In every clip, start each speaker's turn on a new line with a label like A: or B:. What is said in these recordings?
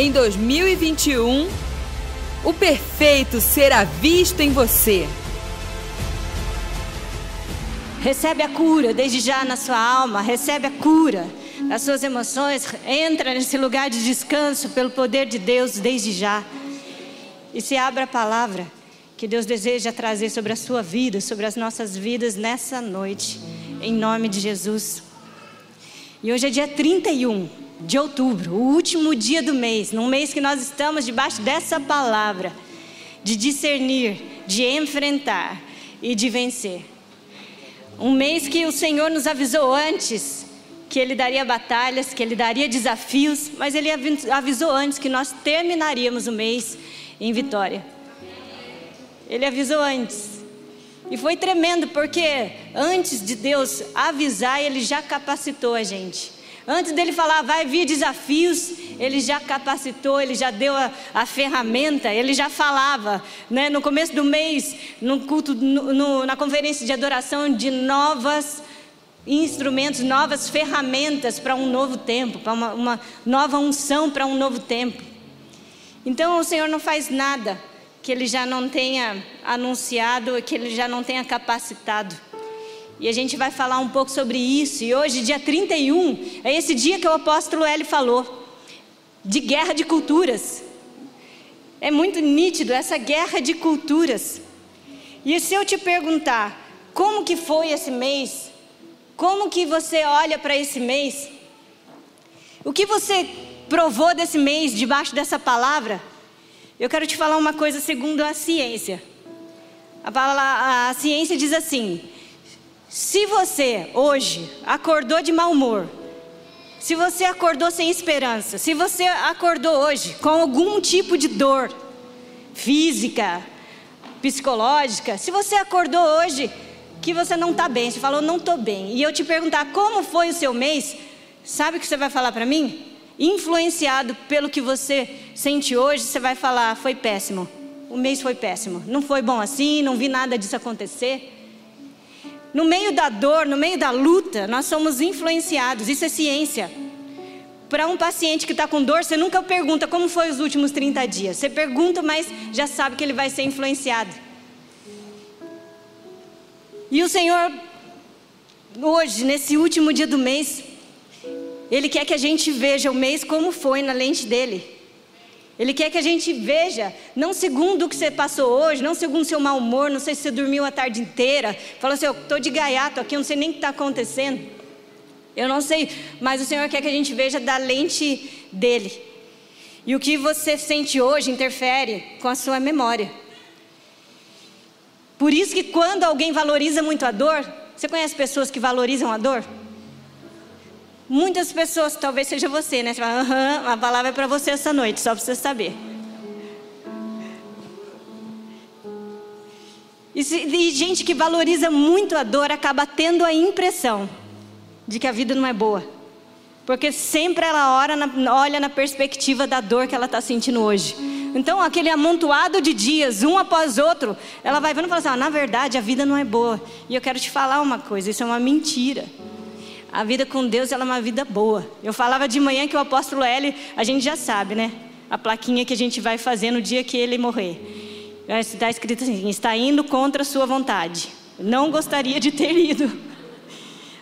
A: em 2021, o perfeito será visto em você.
B: Recebe a cura desde já na sua alma, recebe a cura das suas emoções, entra nesse lugar de descanso pelo poder de Deus desde já. E se abra a palavra que Deus deseja trazer sobre a sua vida, sobre as nossas vidas nessa noite, em nome de Jesus. E hoje é dia 31 de outubro, o último dia do mês, num mês que nós estamos debaixo dessa palavra de discernir, de enfrentar e de vencer. Um mês que o Senhor nos avisou antes que Ele daria batalhas, que Ele daria desafios, mas Ele avisou antes que nós terminaríamos o mês em vitória. Ele avisou antes. E foi tremendo, porque antes de Deus avisar, Ele já capacitou a gente. Antes dele falar, vai vir desafios, ele já capacitou, ele já deu a, a ferramenta, ele já falava, né, no começo do mês, no culto, no, no, na conferência de adoração, de novas instrumentos, novas ferramentas para um novo tempo, para uma, uma nova unção para um novo tempo. Então o Senhor não faz nada que Ele já não tenha anunciado, que Ele já não tenha capacitado. E a gente vai falar um pouco sobre isso. E hoje, dia 31, é esse dia que o apóstolo L falou de guerra de culturas. É muito nítido essa guerra de culturas. E se eu te perguntar, como que foi esse mês? Como que você olha para esse mês? O que você provou desse mês debaixo dessa palavra? Eu quero te falar uma coisa segundo a ciência. A, a, a ciência diz assim: se você hoje acordou de mau humor, se você acordou sem esperança, se você acordou hoje com algum tipo de dor física, psicológica, se você acordou hoje que você não está bem, você falou não estou bem, e eu te perguntar como foi o seu mês, sabe o que você vai falar para mim? Influenciado pelo que você sente hoje, você vai falar foi péssimo. O mês foi péssimo, não foi bom assim, não vi nada disso acontecer. No meio da dor, no meio da luta, nós somos influenciados, isso é ciência. Para um paciente que está com dor, você nunca pergunta como foi os últimos 30 dias. Você pergunta, mas já sabe que ele vai ser influenciado. E o Senhor, hoje, nesse último dia do mês, Ele quer que a gente veja o mês como foi na lente dele. Ele quer que a gente veja, não segundo o que você passou hoje, não segundo o seu mau humor, não sei se você dormiu a tarde inteira, falou assim, eu estou de gaiato aqui, eu não sei nem o que está acontecendo. Eu não sei, mas o Senhor quer que a gente veja da lente dele. E o que você sente hoje interfere com a sua memória. Por isso que quando alguém valoriza muito a dor, você conhece pessoas que valorizam a dor? Muitas pessoas, talvez seja você, né? Você fala, aham, a palavra é para você essa noite, só para você saber. E, e gente que valoriza muito a dor acaba tendo a impressão de que a vida não é boa. Porque sempre ela na, olha na perspectiva da dor que ela está sentindo hoje. Então, aquele amontoado de dias, um após outro, ela vai vendo e fala assim: ah, na verdade, a vida não é boa. E eu quero te falar uma coisa: isso é uma mentira. A vida com Deus ela é uma vida boa. Eu falava de manhã que o apóstolo L, a gente já sabe, né? A plaquinha que a gente vai fazer no dia que ele morrer. Está escrito assim: está indo contra a sua vontade. Não gostaria de ter ido.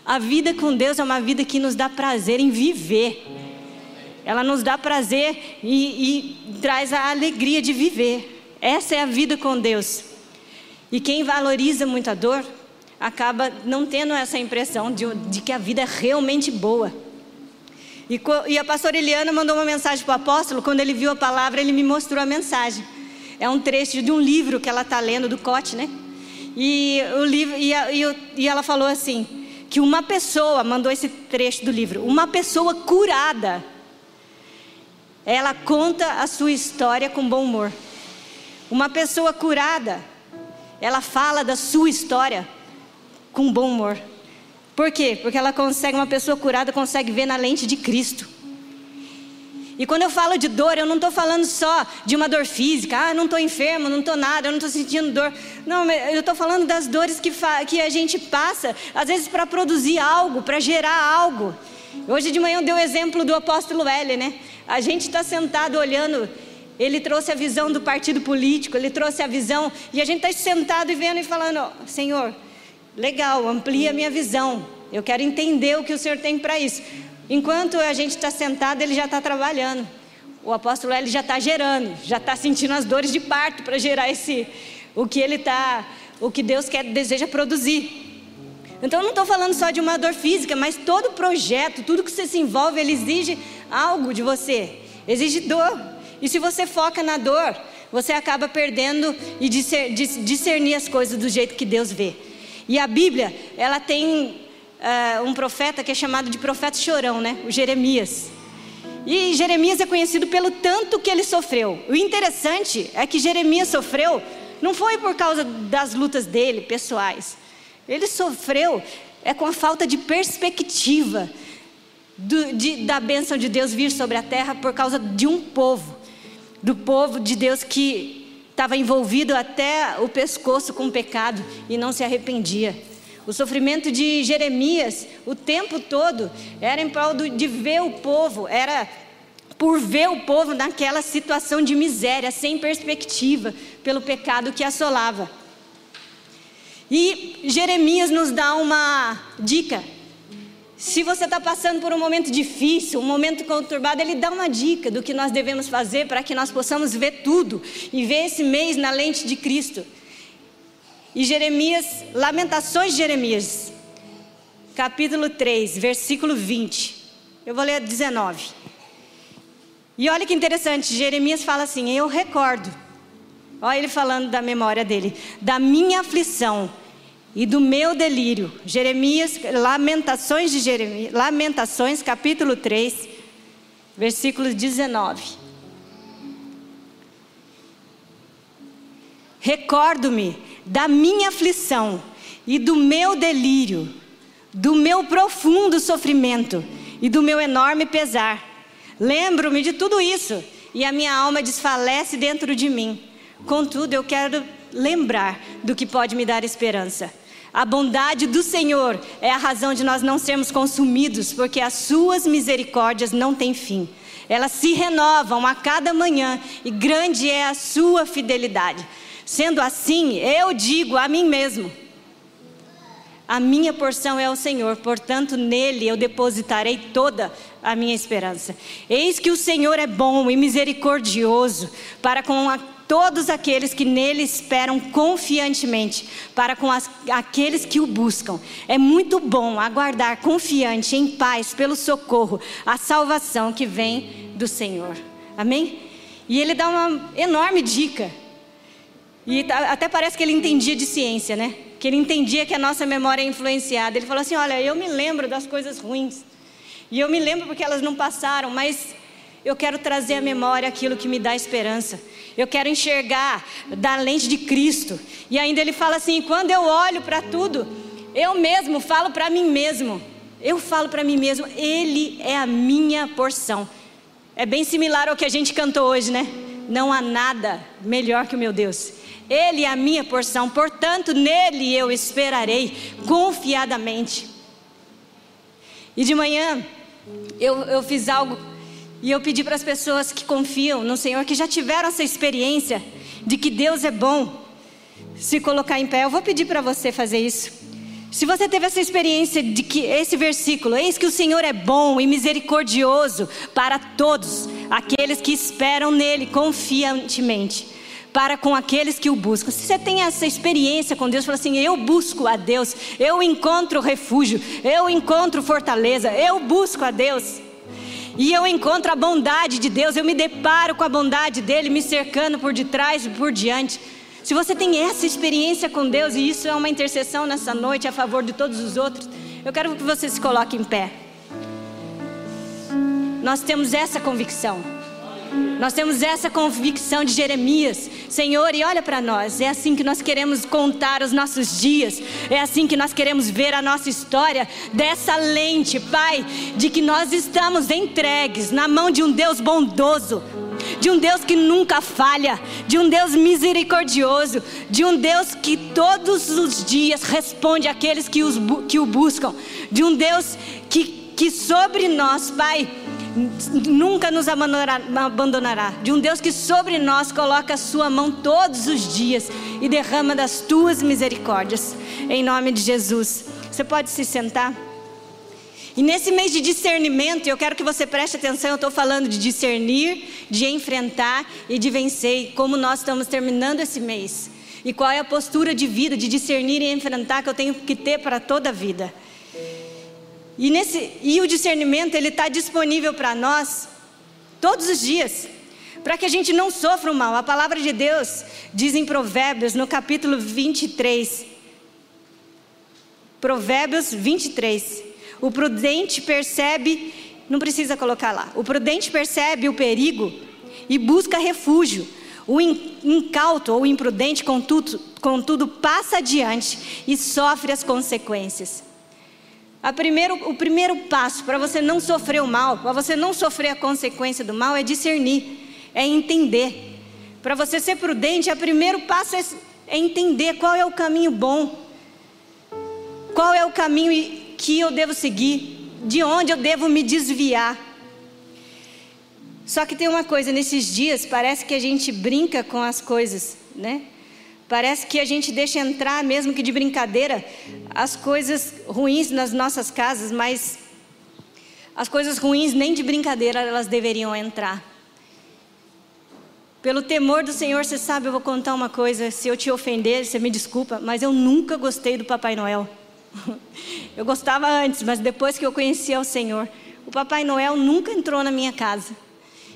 B: A vida com Deus é uma vida que nos dá prazer em viver. Ela nos dá prazer e, e traz a alegria de viver. Essa é a vida com Deus. E quem valoriza muito a dor, acaba não tendo essa impressão de, de que a vida é realmente boa. E, e a pastora Eliana mandou uma mensagem para o apóstolo, quando ele viu a palavra, ele me mostrou a mensagem. É um trecho de um livro que ela está lendo, do Cote, né? E, o livro, e, a, e, e ela falou assim: que uma pessoa, mandou esse trecho do livro, uma pessoa curada, ela conta a sua história com bom humor. Uma pessoa curada, ela fala da sua história com bom humor. Por quê? Porque ela consegue, uma pessoa curada consegue ver na lente de Cristo. E quando eu falo de dor, eu não estou falando só de uma dor física, ah, não estou enfermo, não estou nada, eu não estou sentindo dor. Não, eu estou falando das dores que, que a gente passa, às vezes para produzir algo, para gerar algo. Hoje de manhã eu dei o exemplo do apóstolo L, né? A gente está sentado olhando, ele trouxe a visão do partido político, ele trouxe a visão, e a gente está sentado e vendo e falando: Senhor, legal, amplia a minha visão, eu quero entender o que o Senhor tem para isso. Enquanto a gente está sentado, ele já está trabalhando. O apóstolo L já está gerando, já está sentindo as dores de parto para gerar esse, o que ele está, o que Deus quer, deseja produzir. Então eu não estou falando só de uma dor física, mas todo projeto, tudo que você se envolve, ele exige algo de você, exige dor. E se você foca na dor, você acaba perdendo e discernir as coisas do jeito que Deus vê. E a Bíblia, ela tem uh, um profeta que é chamado de profeta chorão, né? O Jeremias. E Jeremias é conhecido pelo tanto que ele sofreu. O interessante é que Jeremias sofreu não foi por causa das lutas dele, pessoais. Ele sofreu é com a falta de perspectiva do, de, da bênção de Deus vir sobre a terra por causa de um povo, do povo de Deus que estava envolvido até o pescoço com o pecado e não se arrependia. O sofrimento de Jeremias, o tempo todo, era em prol de ver o povo, era por ver o povo naquela situação de miséria, sem perspectiva, pelo pecado que assolava. E Jeremias nos dá uma dica. Se você está passando por um momento difícil, um momento conturbado, ele dá uma dica do que nós devemos fazer para que nós possamos ver tudo e ver esse mês na lente de Cristo. E Jeremias, Lamentações de Jeremias, capítulo 3, versículo 20. Eu vou ler 19. E olha que interessante, Jeremias fala assim: Eu recordo Olha ele falando da memória dele, da minha aflição e do meu delírio. Jeremias, Lamentações de Jeremias, Lamentações, capítulo 3, versículo 19. Recordo-me da minha aflição e do meu delírio, do meu profundo sofrimento e do meu enorme pesar. Lembro-me de tudo isso e a minha alma desfalece dentro de mim. Contudo, eu quero lembrar do que pode me dar esperança. A bondade do Senhor é a razão de nós não sermos consumidos, porque as suas misericórdias não têm fim. Elas se renovam a cada manhã e grande é a sua fidelidade. Sendo assim, eu digo a mim mesmo: a minha porção é o Senhor, portanto, nele eu depositarei toda a minha esperança. Eis que o Senhor é bom e misericordioso para com a todos aqueles que nele esperam confiantemente, para com as, aqueles que o buscam. É muito bom aguardar confiante, em paz, pelo socorro, a salvação que vem do Senhor. Amém? E ele dá uma enorme dica. E tá, até parece que ele entendia de ciência, né? Que ele entendia que a nossa memória é influenciada. Ele falou assim: Olha, eu me lembro das coisas ruins. E eu me lembro porque elas não passaram, mas eu quero trazer à memória aquilo que me dá esperança. Eu quero enxergar da lente de Cristo. E ainda ele fala assim: quando eu olho para tudo, eu mesmo falo para mim mesmo. Eu falo para mim mesmo, Ele é a minha porção. É bem similar ao que a gente cantou hoje, né? Não há nada melhor que o meu Deus. Ele é a minha porção, portanto, nele eu esperarei confiadamente. E de manhã, eu, eu fiz algo e eu pedi para as pessoas que confiam no Senhor, que já tiveram essa experiência de que Deus é bom, se colocar em pé. Eu vou pedir para você fazer isso. Se você teve essa experiência de que esse versículo, eis que o Senhor é bom e misericordioso para todos aqueles que esperam nele confiantemente, para com aqueles que o buscam. Se você tem essa experiência com Deus, fala assim: eu busco a Deus, eu encontro refúgio, eu encontro fortaleza, eu busco a Deus e eu encontro a bondade de Deus, eu me deparo com a bondade dele me cercando por detrás e por diante. Se você tem essa experiência com Deus e isso é uma intercessão nessa noite a favor de todos os outros, eu quero que você se coloque em pé. Nós temos essa convicção. Nós temos essa convicção de Jeremias, Senhor, e olha para nós, é assim que nós queremos contar os nossos dias, é assim que nós queremos ver a nossa história, dessa lente, Pai, de que nós estamos entregues na mão de um Deus bondoso, de um Deus que nunca falha, de um Deus misericordioso, de um Deus que todos os dias responde àqueles que, os, que o buscam, de um Deus que que sobre nós, Pai, nunca nos abandonará. De um Deus que sobre nós coloca a sua mão todos os dias e derrama das tuas misericórdias. Em nome de Jesus. Você pode se sentar? E nesse mês de discernimento, eu quero que você preste atenção, eu estou falando de discernir, de enfrentar e de vencer, como nós estamos terminando esse mês. E qual é a postura de vida, de discernir e enfrentar que eu tenho que ter para toda a vida. E, nesse, e o discernimento, ele está disponível para nós todos os dias, para que a gente não sofra o mal. A palavra de Deus diz em Provérbios, no capítulo 23, Provérbios 23, o prudente percebe, não precisa colocar lá, o prudente percebe o perigo e busca refúgio. O incauto ou imprudente, contudo, contudo, passa adiante e sofre as consequências. Primeiro, o primeiro passo para você não sofrer o mal, para você não sofrer a consequência do mal, é discernir, é entender. Para você ser prudente, o primeiro passo é, é entender qual é o caminho bom, qual é o caminho que eu devo seguir, de onde eu devo me desviar. Só que tem uma coisa, nesses dias parece que a gente brinca com as coisas, né? Parece que a gente deixa entrar, mesmo que de brincadeira, as coisas ruins nas nossas casas, mas as coisas ruins nem de brincadeira elas deveriam entrar. Pelo temor do Senhor, você sabe, eu vou contar uma coisa. Se eu te ofender, você me desculpa, mas eu nunca gostei do Papai Noel. Eu gostava antes, mas depois que eu conheci o Senhor, o Papai Noel nunca entrou na minha casa.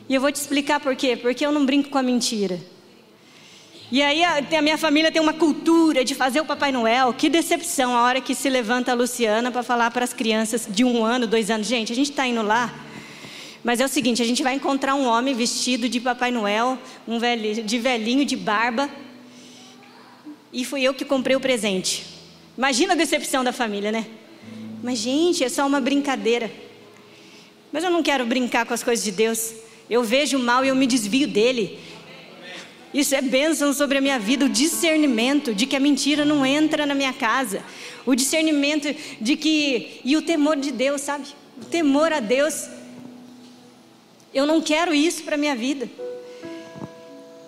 B: E eu vou te explicar por quê. Porque eu não brinco com a mentira. E aí a, a minha família tem uma cultura de fazer o Papai Noel. Que decepção a hora que se levanta a Luciana para falar para as crianças de um ano, dois anos. Gente, a gente está indo lá. Mas é o seguinte, a gente vai encontrar um homem vestido de Papai Noel, um velho, de velhinho, de barba. E fui eu que comprei o presente. Imagina a decepção da família, né? Mas, gente, é só uma brincadeira. Mas eu não quero brincar com as coisas de Deus. Eu vejo o mal e eu me desvio dele. Isso é bênção sobre a minha vida, o discernimento de que a mentira não entra na minha casa. O discernimento de que. E o temor de Deus, sabe? O temor a Deus. Eu não quero isso para a minha vida.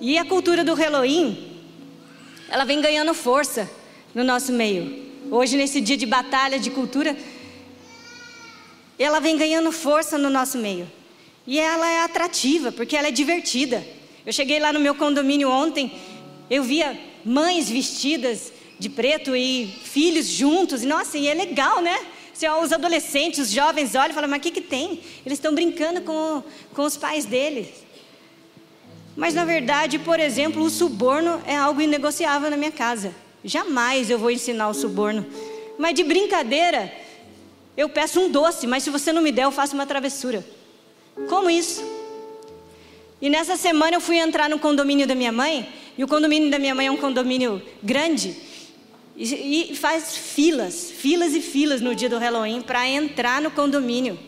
B: E a cultura do Halloween, ela vem ganhando força no nosso meio. Hoje, nesse dia de batalha de cultura, ela vem ganhando força no nosso meio. E ela é atrativa, porque ela é divertida. Eu cheguei lá no meu condomínio ontem, eu via mães vestidas de preto e filhos juntos. E, nossa, e é legal, né? Se os adolescentes, os jovens olham e falam, mas o que, que tem? Eles estão brincando com, com os pais deles. Mas na verdade, por exemplo, o suborno é algo inegociável na minha casa. Jamais eu vou ensinar o suborno. Mas de brincadeira, eu peço um doce, mas se você não me der, eu faço uma travessura. Como isso? E nessa semana eu fui entrar no condomínio da minha mãe, e o condomínio da minha mãe é um condomínio grande, e, faz filas, filas e filas no dia do Halloween para entrar no condomínio,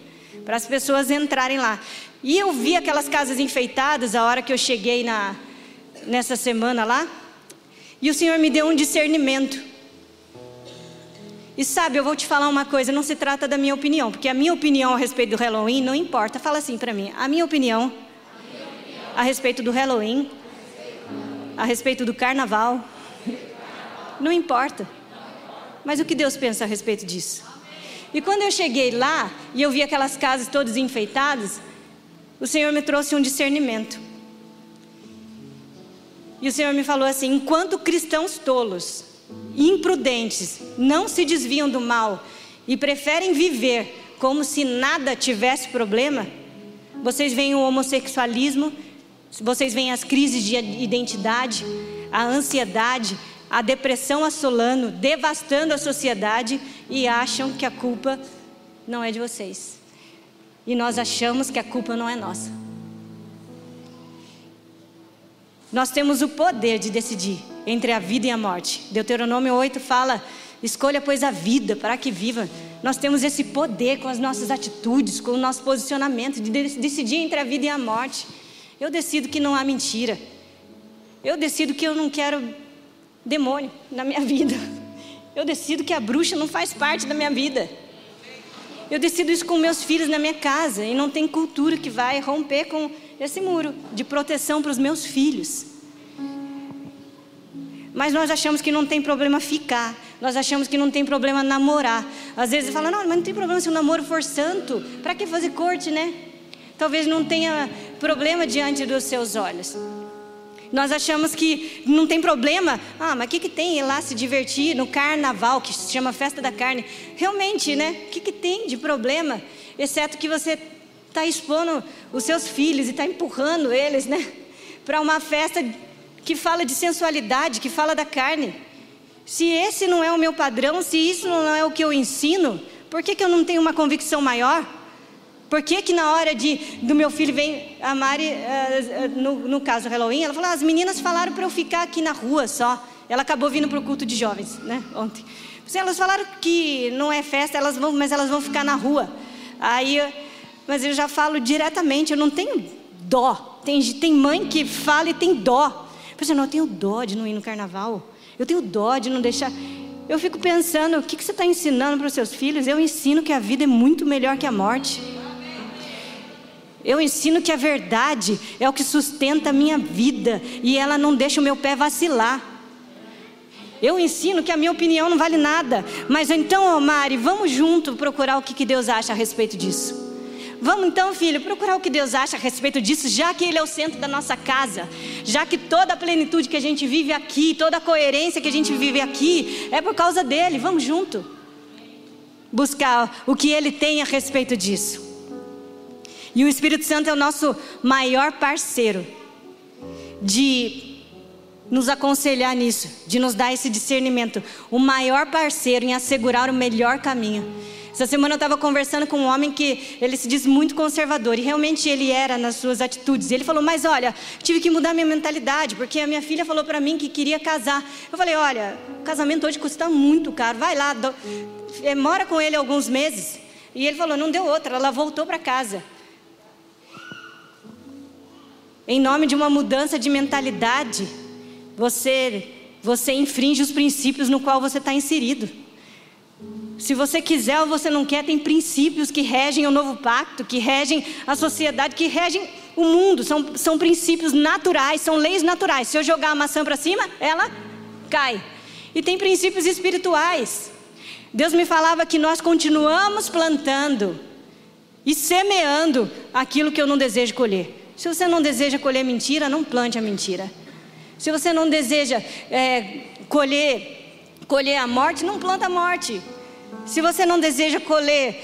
B: para as pessoas entrarem lá. E eu vi aquelas casas enfeitadas a hora que eu cheguei na, nessa semana lá. E o Senhor me deu um discernimento. E sabe, eu vou te falar uma coisa, não se trata da minha opinião, porque a minha opinião a respeito do Halloween não importa. Fala assim para mim, a minha opinião a respeito do Halloween, a respeito do carnaval, não importa. Mas o que Deus pensa a respeito disso? E quando eu cheguei lá e eu vi aquelas casas todas enfeitadas, o Senhor me trouxe um discernimento. E o Senhor me falou assim: enquanto cristãos tolos, imprudentes, não se desviam do mal e preferem viver como se nada tivesse problema, vocês veem o homossexualismo, vocês veem as crises de identidade, a ansiedade, a depressão assolando, devastando a sociedade e acham que a culpa não é de vocês. E nós achamos que a culpa não é nossa. Nós temos o poder de decidir entre a vida e a morte. Deuteronômio 8 fala: escolha, pois, a vida para que viva. Nós temos esse poder com as nossas atitudes, com o nosso posicionamento, de decidir entre a vida e a morte. Eu decido que não há mentira. Eu decido que eu não quero demônio na minha vida. Eu decido que a bruxa não faz parte da minha vida. Eu decido isso com meus filhos na minha casa e não tem cultura que vai romper com esse muro de proteção para os meus filhos. Mas nós achamos que não tem problema ficar. Nós achamos que não tem problema namorar. Às vezes fala, não, mas não tem problema se o namoro for santo. Para que fazer corte, né? Talvez não tenha problema diante dos seus olhos. Nós achamos que não tem problema. Ah, mas o que, que tem ir lá se divertir no carnaval, que se chama festa da carne? Realmente, né? O que, que tem de problema? Exceto que você está expondo os seus filhos e está empurrando eles, né? Para uma festa que fala de sensualidade, que fala da carne. Se esse não é o meu padrão, se isso não é o que eu ensino, por que, que eu não tenho uma convicção maior? Por que, que na hora de, do meu filho vem a Mari, uh, no, no caso Halloween, ela falou: ah, as meninas falaram para eu ficar aqui na rua só. Ela acabou vindo para o culto de jovens, né? Ontem. Elas falaram que não é festa, elas vão, mas elas vão ficar na rua. Aí, mas eu já falo diretamente, eu não tenho dó. Tem, tem mãe que fala e tem dó. Eu assim, não, eu tenho dó de não ir no carnaval. Eu tenho dó de não deixar. Eu fico pensando, o que, que você está ensinando para os seus filhos? Eu ensino que a vida é muito melhor que a morte. Eu ensino que a verdade é o que sustenta a minha vida e ela não deixa o meu pé vacilar. Eu ensino que a minha opinião não vale nada, mas então, oh Mari, vamos junto procurar o que, que Deus acha a respeito disso. Vamos então, filho, procurar o que Deus acha a respeito disso, já que Ele é o centro da nossa casa, já que toda a plenitude que a gente vive aqui, toda a coerência que a gente vive aqui, é por causa dele. Vamos junto buscar o que Ele tem a respeito disso. E o Espírito Santo é o nosso maior parceiro de nos aconselhar nisso, de nos dar esse discernimento. O maior parceiro em assegurar o melhor caminho. Essa semana eu estava conversando com um homem que ele se diz muito conservador e realmente ele era nas suas atitudes. Ele falou: Mas olha, tive que mudar minha mentalidade porque a minha filha falou para mim que queria casar. Eu falei: Olha, casamento hoje custa muito caro, vai lá, do... Eh, mora com ele alguns meses. E ele falou: Não deu outra, ela voltou para casa em nome de uma mudança de mentalidade, você, você infringe os princípios no qual você está inserido. Se você quiser ou você não quer, tem princípios que regem o novo pacto, que regem a sociedade, que regem o mundo. São, são princípios naturais, são leis naturais. Se eu jogar a maçã para cima, ela cai. E tem princípios espirituais. Deus me falava que nós continuamos plantando e semeando aquilo que eu não desejo colher. Se você não deseja colher mentira, não plante a mentira. Se você não deseja é, colher, colher a morte, não planta a morte. Se você não deseja colher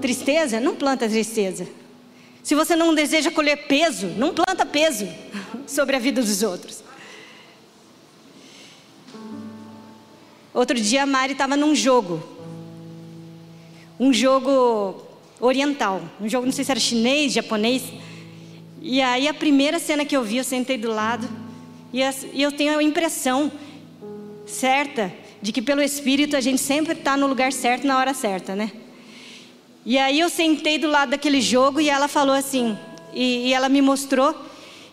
B: tristeza, não planta tristeza. Se você não deseja colher peso, não planta peso sobre a vida dos outros. Outro dia a Mari estava num jogo. Um jogo oriental. Um jogo, não sei se era chinês, japonês. E aí a primeira cena que eu vi, eu sentei do lado e eu tenho a impressão certa de que pelo Espírito a gente sempre está no lugar certo na hora certa, né? E aí eu sentei do lado daquele jogo e ela falou assim, e, e ela me mostrou.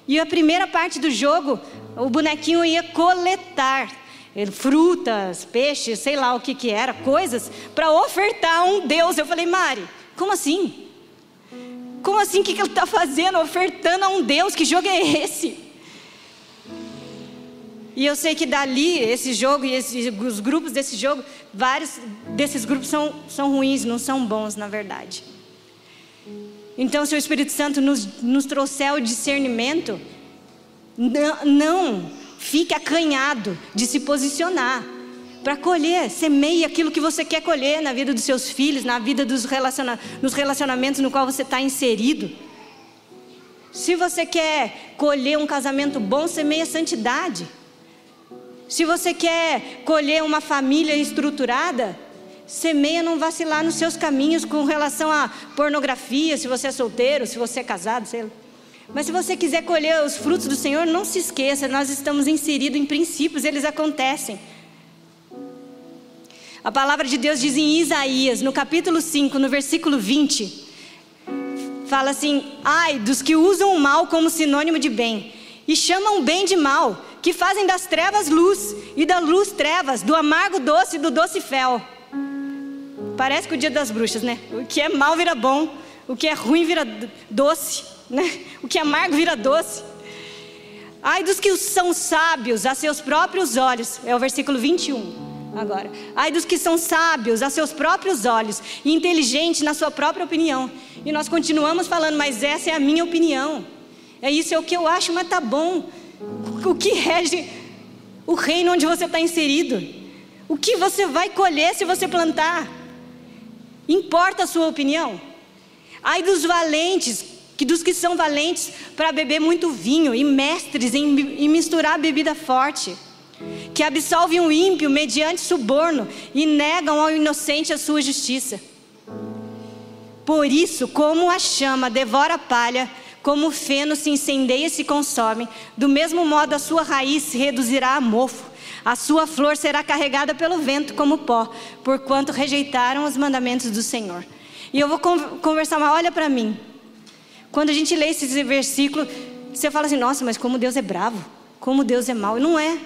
B: E a primeira parte do jogo, o bonequinho ia coletar frutas, peixes, sei lá o que que era, coisas para ofertar a um Deus. Eu falei, Mari, como assim? Como assim? O que, ele está fazendo? Ofertando a um Deus? Que jogo é esse? E eu sei que dali, esse jogo e esses, os grupos desse jogo, vários desses grupos são, são ruins, não são bons, na verdade. Então, se o Espírito Santo nos, nos trouxer o discernimento, não, não fique acanhado de se posicionar para colher, semeie aquilo que você quer colher na vida dos seus filhos, na vida dos relaciona nos relacionamentos no qual você está inserido. Se você quer colher um casamento bom, semeia santidade. Se você quer colher uma família estruturada, semeia não vacilar nos seus caminhos com relação à pornografia, se você é solteiro, se você é casado, sei lá. Mas se você quiser colher os frutos do Senhor, não se esqueça, nós estamos inseridos em princípios, eles acontecem. A palavra de Deus diz em Isaías, no capítulo 5, no versículo 20, fala assim: Ai dos que usam o mal como sinônimo de bem, e chamam bem de mal, que fazem das trevas luz, e da luz trevas, do amargo doce e do doce fel. Parece que o dia das bruxas, né? O que é mal vira bom, o que é ruim vira doce, né? O que é amargo vira doce. Ai dos que são sábios a seus próprios olhos, é o versículo 21 agora. Ai dos que são sábios a seus próprios olhos e inteligentes na sua própria opinião. E nós continuamos falando, mas essa é a minha opinião. É isso, é o que eu acho, mas tá bom. O que rege o reino onde você está inserido? O que você vai colher se você plantar? Importa a sua opinião? Ai dos valentes, que dos que são valentes para beber muito vinho e mestres em, em misturar bebida forte, que absolvem o ímpio mediante suborno e negam ao inocente a sua justiça. Por isso, como a chama devora a palha, como o feno se incendeia e se consome, do mesmo modo a sua raiz se reduzirá a mofo, a sua flor será carregada pelo vento como pó, porquanto rejeitaram os mandamentos do Senhor. E eu vou conversar, mas olha para mim. Quando a gente lê esse versículo, você fala assim: nossa, mas como Deus é bravo, como Deus é mau. Não é.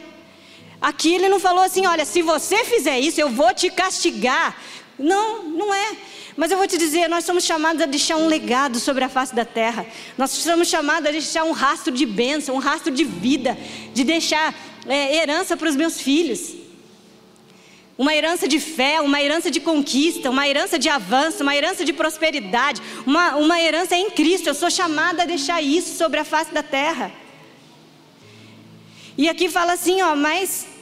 B: Aqui ele não falou assim: olha, se você fizer isso, eu vou te castigar. Não, não é. Mas eu vou te dizer, nós somos chamados a deixar um legado sobre a face da terra. Nós somos chamados a deixar um rastro de bênção, um rastro de vida, de deixar é, herança para os meus filhos. Uma herança de fé, uma herança de conquista, uma herança de avanço, uma herança de prosperidade, uma, uma herança em Cristo. Eu sou chamada a deixar isso sobre a face da terra. E aqui fala assim, ó, mas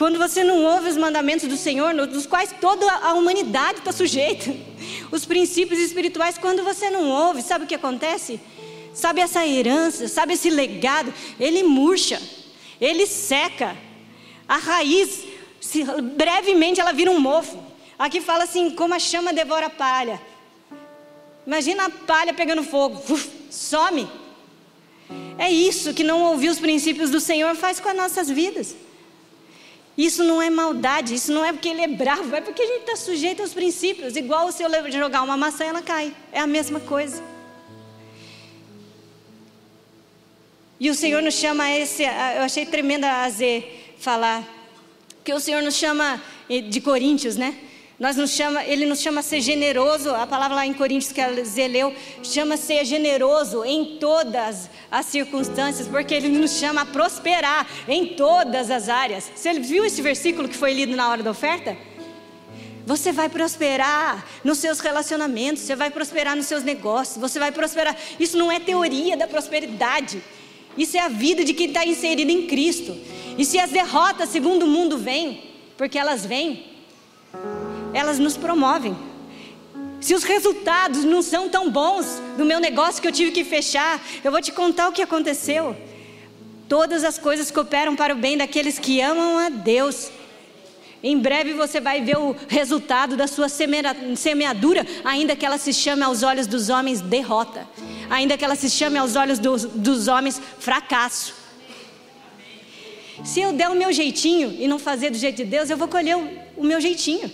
B: quando você não ouve os mandamentos do Senhor, dos quais toda a humanidade está sujeita, os princípios espirituais, quando você não ouve, sabe o que acontece? Sabe essa herança, sabe esse legado? Ele murcha, ele seca, a raiz se, brevemente ela vira um mofo. Aqui fala assim: como a chama devora a palha. Imagina a palha pegando fogo, uf, some. É isso que não ouvir os princípios do Senhor faz com as nossas vidas. Isso não é maldade, isso não é porque ele é bravo, é porque a gente está sujeito aos princípios. Igual se eu jogar uma maçã, ela cai. É a mesma coisa. E o Senhor nos chama a esse. Eu achei tremenda a Z falar porque o Senhor nos chama de Coríntios, né? Nós nos chama, ele nos chama a ser generoso. A palavra lá em Coríntios que a Zé leu chama a ser generoso em todas as circunstâncias, porque ele nos chama a prosperar em todas as áreas. Você viu esse versículo que foi lido na hora da oferta? Você vai prosperar nos seus relacionamentos, você vai prosperar nos seus negócios, você vai prosperar. Isso não é teoria da prosperidade. Isso é a vida de quem está inserido em Cristo. E se as derrotas, segundo o mundo, vêm, porque elas vêm, elas nos promovem. Se os resultados não são tão bons do meu negócio que eu tive que fechar, eu vou te contar o que aconteceu. Todas as coisas cooperam para o bem daqueles que amam a Deus. Em breve você vai ver o resultado da sua semeadura, ainda que ela se chame aos olhos dos homens derrota, ainda que ela se chame aos olhos dos, dos homens fracasso. Se eu der o meu jeitinho e não fazer do jeito de Deus, eu vou colher o, o meu jeitinho.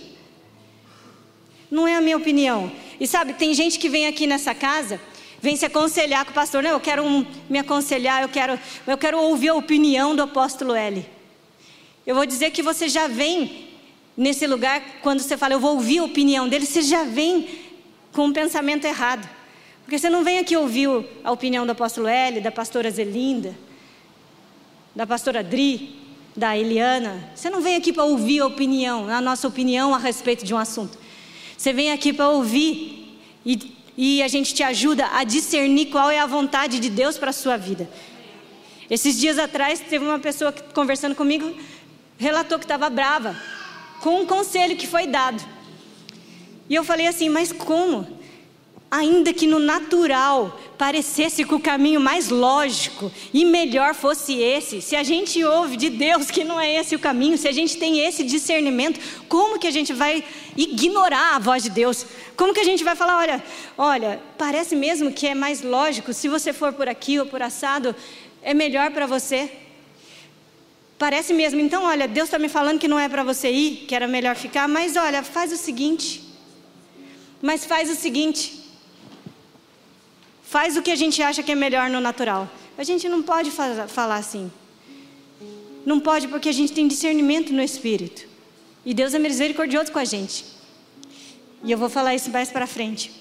B: Não é a minha opinião. E sabe, tem gente que vem aqui nessa casa, vem se aconselhar com o pastor. Não, eu quero um, me aconselhar, eu quero, eu quero ouvir a opinião do apóstolo L. Eu vou dizer que você já vem nesse lugar, quando você fala, eu vou ouvir a opinião dele, você já vem com um pensamento errado. Porque você não vem aqui ouvir a opinião do apóstolo L, da pastora Zelinda da pastora Dri, da Eliana. Você não vem aqui para ouvir a opinião, a nossa opinião a respeito de um assunto. Você vem aqui para ouvir e, e a gente te ajuda a discernir qual é a vontade de Deus para a sua vida. Esses dias atrás, teve uma pessoa que, conversando comigo, relatou que estava brava com um conselho que foi dado. E eu falei assim: Mas como? Ainda que no natural parecesse que o caminho mais lógico e melhor fosse esse, se a gente ouve de Deus que não é esse o caminho, se a gente tem esse discernimento, como que a gente vai ignorar a voz de Deus? Como que a gente vai falar, olha, olha, parece mesmo que é mais lógico, se você for por aqui ou por assado, é melhor para você? Parece mesmo, então olha, Deus está me falando que não é para você ir, que era melhor ficar, mas olha, faz o seguinte, mas faz o seguinte, faz o que a gente acha que é melhor no natural. A gente não pode falar assim. Não pode porque a gente tem discernimento no espírito. E Deus é misericordioso com a gente. E eu vou falar isso mais para frente.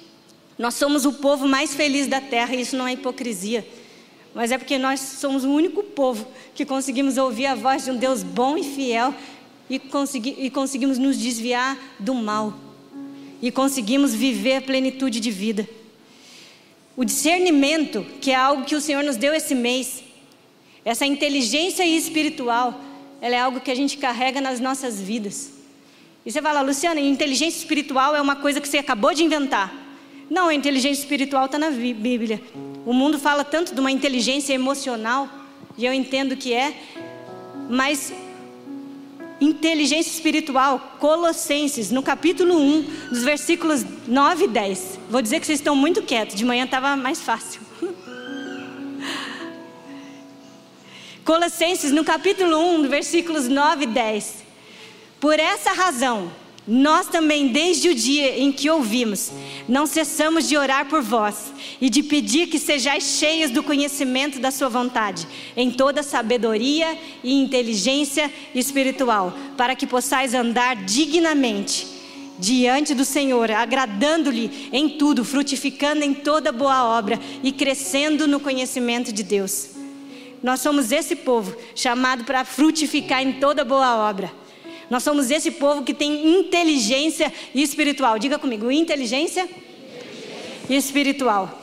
B: Nós somos o povo mais feliz da terra, e isso não é hipocrisia. Mas é porque nós somos o único povo que conseguimos ouvir a voz de um Deus bom e fiel e, consegui, e conseguimos nos desviar do mal. E conseguimos viver a plenitude de vida. O discernimento, que é algo que o Senhor nos deu esse mês, essa inteligência espiritual, ela é algo que a gente carrega nas nossas vidas. E você fala, Luciana, inteligência espiritual é uma coisa que você acabou de inventar. Não, a inteligência espiritual está na Bíblia. O mundo fala tanto de uma inteligência emocional, e eu entendo que é, mas inteligência espiritual, Colossenses, no capítulo 1, dos versículos 9 e 10. Vou dizer que vocês estão muito quietos, de manhã estava mais fácil. Colossenses, no capítulo 1, versículos 9 e 10. Por essa razão, nós também, desde o dia em que ouvimos, não cessamos de orar por vós e de pedir que sejais cheios do conhecimento da Sua vontade, em toda sabedoria e inteligência espiritual, para que possais andar dignamente diante do Senhor, agradando-lhe em tudo, frutificando em toda boa obra e crescendo no conhecimento de Deus. Nós somos esse povo chamado para frutificar em toda boa obra. Nós somos esse povo que tem inteligência espiritual. Diga comigo, inteligência, inteligência. espiritual.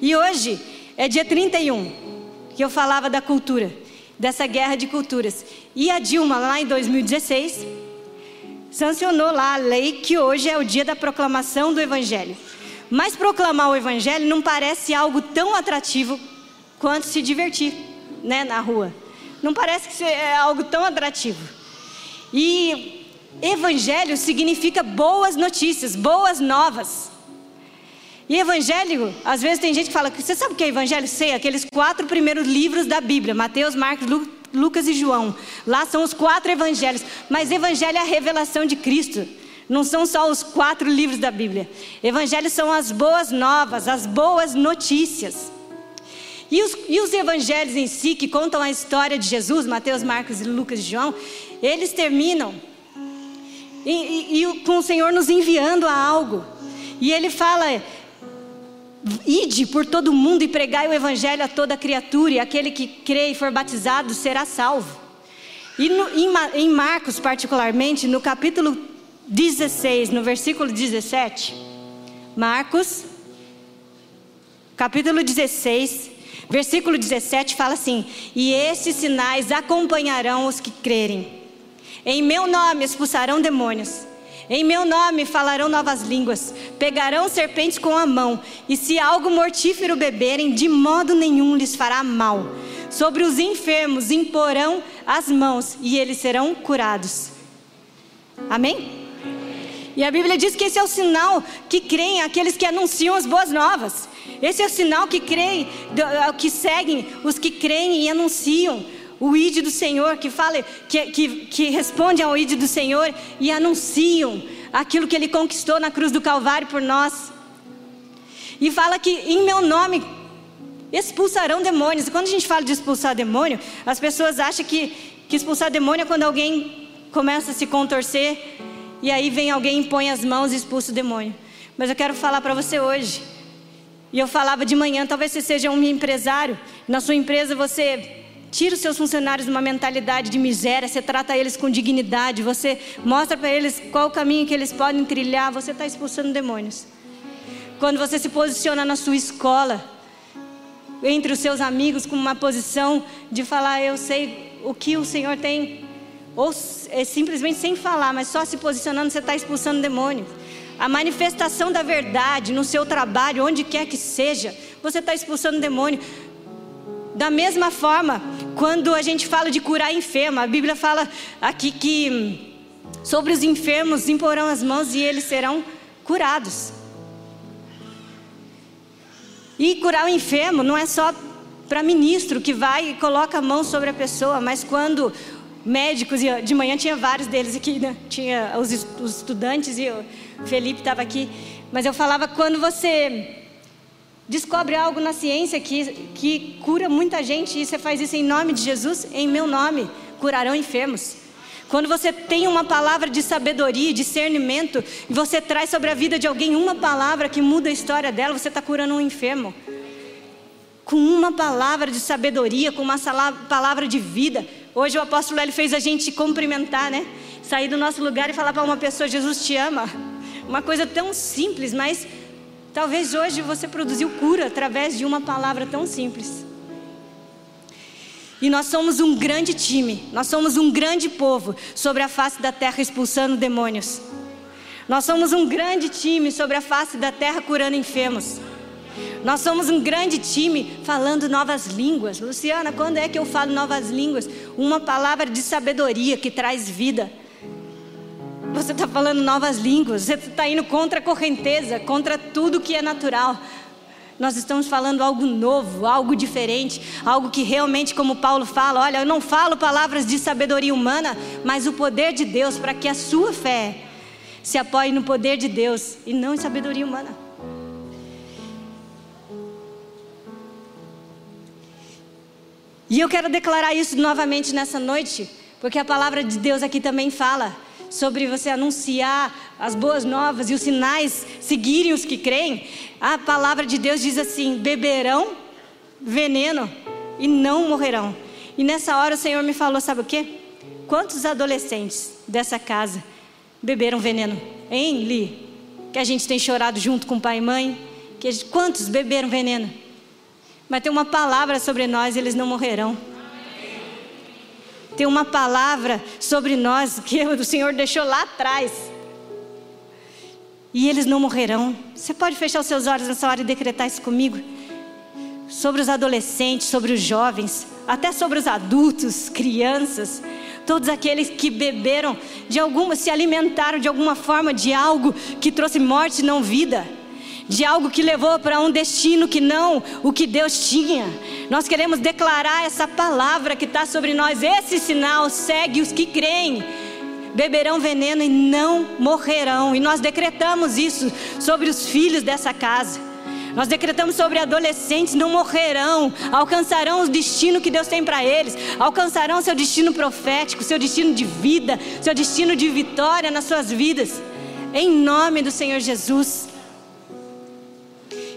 B: E hoje é dia 31, que eu falava da cultura, dessa guerra de culturas. E a Dilma, lá em 2016, sancionou lá a lei que hoje é o dia da proclamação do Evangelho. Mas proclamar o Evangelho não parece algo tão atrativo quanto se divertir né, na rua. Não parece que é algo tão atrativo. E evangelho significa boas notícias, boas novas. E evangelho, às vezes tem gente que fala, você sabe o que é evangelho? Sei, aqueles quatro primeiros livros da Bíblia, Mateus, Marcos, Lucas e João. Lá são os quatro evangelhos. Mas evangelho é a revelação de Cristo. Não são só os quatro livros da Bíblia. Evangelhos são as boas novas, as boas notícias. E os, e os, evangelhos em si, que contam a história de Jesus, Mateus, Marcos, Lucas e João, eles terminam e, e, e com o Senhor nos enviando a algo. E ele fala: Ide por todo mundo e pregai o evangelho a toda criatura, e aquele que crê e for batizado será salvo. E no, em, em Marcos, particularmente, no capítulo 16, no versículo 17, Marcos, capítulo 16, versículo 17 fala assim: E esses sinais acompanharão os que crerem. Em meu nome expulsarão demônios. Em meu nome falarão novas línguas, pegarão serpentes com a mão, e se algo mortífero beberem, de modo nenhum lhes fará mal. Sobre os enfermos imporão as mãos, e eles serão curados. Amém? E a Bíblia diz que esse é o sinal que creem aqueles que anunciam as boas novas. Esse é o sinal que creem, que seguem os que creem e anunciam o id do Senhor, que fala, que, que, que responde ao id do Senhor e anunciam aquilo que Ele conquistou na cruz do Calvário por nós. E fala que em meu nome expulsarão demônios. E quando a gente fala de expulsar demônio, as pessoas acham que, que expulsar demônio é quando alguém começa a se contorcer e aí vem alguém, põe as mãos e expulsa o demônio. Mas eu quero falar para você hoje. E eu falava de manhã, talvez você seja um empresário, na sua empresa você Tira os seus funcionários de uma mentalidade de miséria, você trata eles com dignidade, você mostra para eles qual o caminho que eles podem trilhar, você está expulsando demônios. Quando você se posiciona na sua escola, entre os seus amigos, com uma posição de falar, eu sei o que o Senhor tem, ou é simplesmente sem falar, mas só se posicionando, você está expulsando demônios. A manifestação da verdade no seu trabalho, onde quer que seja, você está expulsando demônio. Da mesma forma, quando a gente fala de curar enfermo, a Bíblia fala aqui que sobre os enfermos imporão as mãos e eles serão curados. E curar o enfermo não é só para ministro que vai e coloca a mão sobre a pessoa, mas quando médicos, e de manhã tinha vários deles aqui, né? tinha os, estudantes e o Felipe estava aqui, mas eu falava quando você Descobre algo na ciência que, que cura muita gente e você faz isso em nome de Jesus, em meu nome, curarão enfermos. Quando você tem uma palavra de sabedoria, discernimento, e você traz sobre a vida de alguém uma palavra que muda a história dela, você está curando um enfermo. Com uma palavra de sabedoria, com uma palavra de vida. Hoje o apóstolo ele fez a gente cumprimentar, né? Sair do nosso lugar e falar para uma pessoa: Jesus te ama. Uma coisa tão simples, mas talvez hoje você produziu cura através de uma palavra tão simples. E nós somos um grande time, nós somos um grande povo sobre a face da terra expulsando demônios. Nós somos um grande time sobre a face da terra curando enfermos. Nós somos um grande time falando novas línguas. Luciana, quando é que eu falo novas línguas? Uma palavra de sabedoria que traz vida. Você está falando novas línguas, você está indo contra a correnteza, contra tudo que é natural. Nós estamos falando algo novo, algo diferente, algo que realmente, como Paulo fala, olha, eu não falo palavras de sabedoria humana, mas o poder de Deus para que a sua fé se apoie no poder de Deus e não em sabedoria humana. E eu quero declarar isso novamente nessa noite, porque a palavra de Deus aqui também fala sobre você anunciar as boas novas e os sinais seguirem os que creem, a palavra de Deus diz assim: beberão veneno e não morrerão. E nessa hora o Senhor me falou: sabe o que? Quantos adolescentes dessa casa beberam veneno? Hein, Li? Que a gente tem chorado junto com pai e mãe. Que gente, quantos beberam veneno? Mas tem uma palavra sobre nós, eles não morrerão tem uma palavra sobre nós que o Senhor deixou lá atrás. E eles não morrerão. Você pode fechar os seus olhos nessa hora e decretar isso comigo? Sobre os adolescentes, sobre os jovens, até sobre os adultos, crianças, todos aqueles que beberam de alguma, se alimentaram de alguma forma de algo que trouxe morte e não vida de algo que levou para um destino que não o que Deus tinha. Nós queremos declarar essa palavra que está sobre nós. Esse sinal segue os que creem. Beberão veneno e não morrerão. E nós decretamos isso sobre os filhos dessa casa. Nós decretamos sobre adolescentes: não morrerão, alcançarão o destino que Deus tem para eles, alcançarão seu destino profético, seu destino de vida, seu destino de vitória nas suas vidas. Em nome do Senhor Jesus.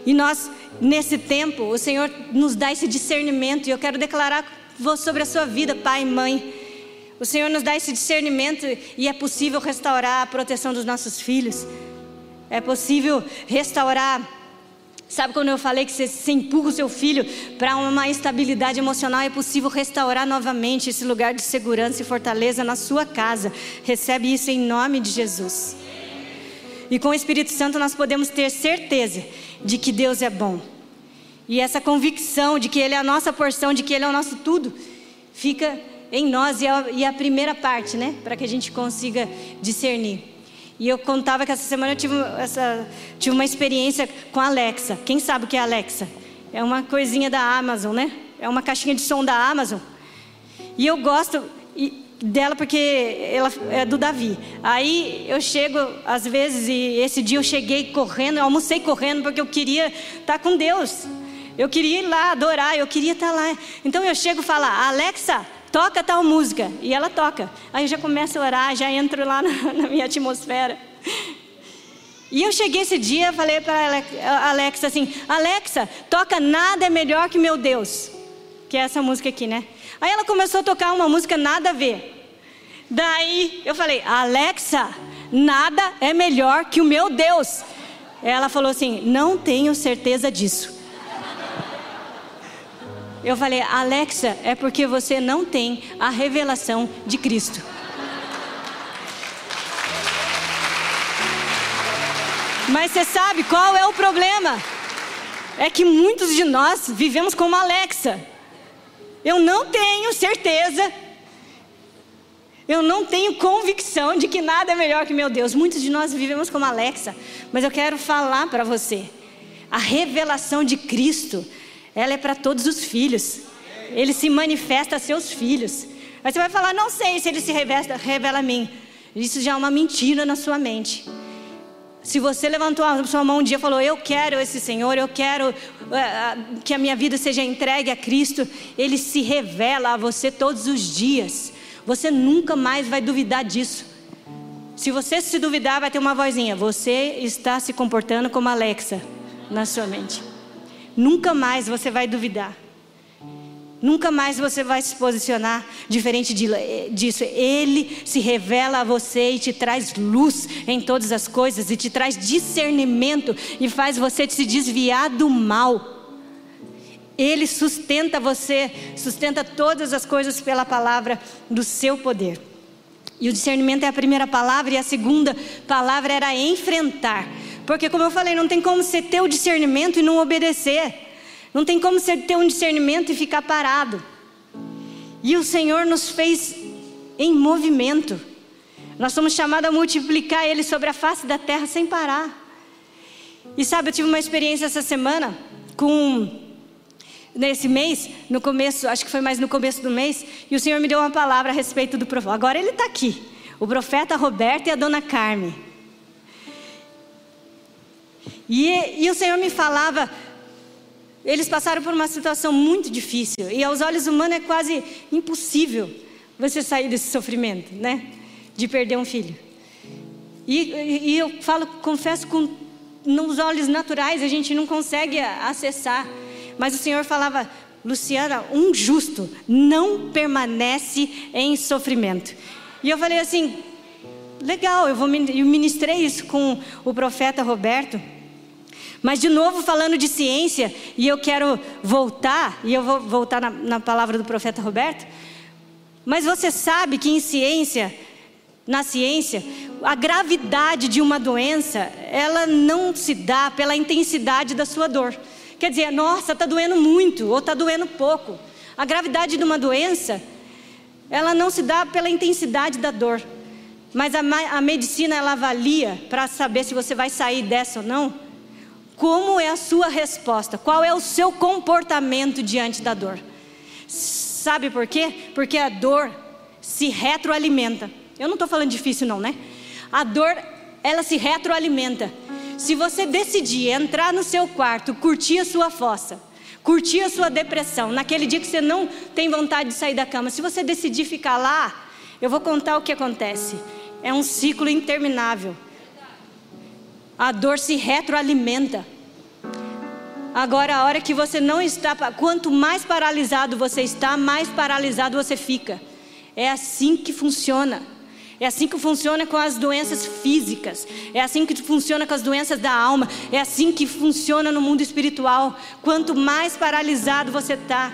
B: E nós, nesse tempo, o Senhor nos dá esse discernimento, e eu quero declarar sobre a sua vida, pai e mãe. O Senhor nos dá esse discernimento e é possível restaurar a proteção dos nossos filhos. É possível restaurar. Sabe quando eu falei que você, você empurra o seu filho para uma estabilidade emocional? É possível restaurar novamente esse lugar de segurança e fortaleza na sua casa. Recebe isso em nome de Jesus. E com o Espírito Santo nós podemos ter certeza de que Deus é bom. E essa convicção de que Ele é a nossa porção, de que Ele é o nosso tudo, fica em nós e a, e a primeira parte, né? Para que a gente consiga discernir. E eu contava que essa semana eu tive, essa, tive uma experiência com a Alexa. Quem sabe o que é Alexa? É uma coisinha da Amazon, né? É uma caixinha de som da Amazon. E eu gosto, dela porque ela é do Davi. Aí eu chego às vezes e esse dia eu cheguei correndo, eu almocei correndo porque eu queria estar com Deus. Eu queria ir lá adorar, eu queria estar lá. Então eu chego e falo: "Alexa, toca tal música". E ela toca. Aí eu já começo a orar, já entro lá na, na minha atmosfera. E eu cheguei esse dia, falei para Alexa assim: "Alexa, toca nada é melhor que meu Deus". Que é essa música aqui, né? Aí ela começou a tocar uma música nada a ver. Daí eu falei, Alexa, nada é melhor que o meu Deus. Ela falou assim: não tenho certeza disso. Eu falei, Alexa, é porque você não tem a revelação de Cristo. Mas você sabe qual é o problema? É que muitos de nós vivemos como Alexa. Eu não tenho certeza, eu não tenho convicção de que nada é melhor que meu Deus. Muitos de nós vivemos como Alexa, mas eu quero falar para você: a revelação de Cristo, ela é para todos os filhos. Ele se manifesta a seus filhos. Aí você vai falar, não sei se ele se revela, revela a mim. Isso já é uma mentira na sua mente. Se você levantou a sua mão um dia e falou, eu quero esse Senhor, eu quero uh, que a minha vida seja entregue a Cristo, Ele se revela a você todos os dias. você nunca mais vai duvidar disso. Se você se duvidar, vai ter uma vozinha. Você está se comportando como Alexa na sua mente. Nunca mais você vai duvidar. Nunca mais você vai se posicionar diferente disso. Ele se revela a você e te traz luz em todas as coisas e te traz discernimento e faz você se desviar do mal. Ele sustenta você, sustenta todas as coisas pela palavra do seu poder. E o discernimento é a primeira palavra e a segunda palavra era enfrentar. Porque, como eu falei, não tem como você ter o discernimento e não obedecer. Não tem como você ter um discernimento e ficar parado. E o Senhor nos fez em movimento. Nós somos chamados a multiplicar Ele sobre a face da terra sem parar. E sabe, eu tive uma experiência essa semana com nesse mês, no começo, acho que foi mais no começo do mês, e o Senhor me deu uma palavra a respeito do profeta. Agora ele está aqui, o profeta Roberto e a dona Carmen. E, e o Senhor me falava, eles passaram por uma situação muito difícil, e aos olhos humanos é quase impossível você sair desse sofrimento, né? De perder um filho. E, e eu falo, confesso, com nos olhos naturais a gente não consegue acessar. Mas o Senhor falava, Luciana, um justo não permanece em sofrimento. E eu falei assim, legal, eu vou eu ministrei isso com o profeta Roberto. Mas de novo falando de ciência, e eu quero voltar, e eu vou voltar na, na palavra do profeta Roberto. Mas você sabe que em ciência, na ciência, a gravidade de uma doença, ela não se dá pela intensidade da sua dor. Quer dizer, nossa, está doendo muito ou está doendo pouco. A gravidade de uma doença, ela não se dá pela intensidade da dor. Mas a, a medicina, ela avalia para saber se você vai sair dessa ou não como é a sua resposta? Qual é o seu comportamento diante da dor? Sabe por quê? Porque a dor se retroalimenta. Eu não estou falando difícil, não, né? A dor, ela se retroalimenta. Se você decidir entrar no seu quarto, curtir a sua fossa, curtir a sua depressão, naquele dia que você não tem vontade de sair da cama, se você decidir ficar lá, eu vou contar o que acontece. É um ciclo interminável. A dor se retroalimenta. Agora, a hora que você não está, quanto mais paralisado você está, mais paralisado você fica. É assim que funciona. É assim que funciona com as doenças físicas. É assim que funciona com as doenças da alma. É assim que funciona no mundo espiritual. Quanto mais paralisado você está,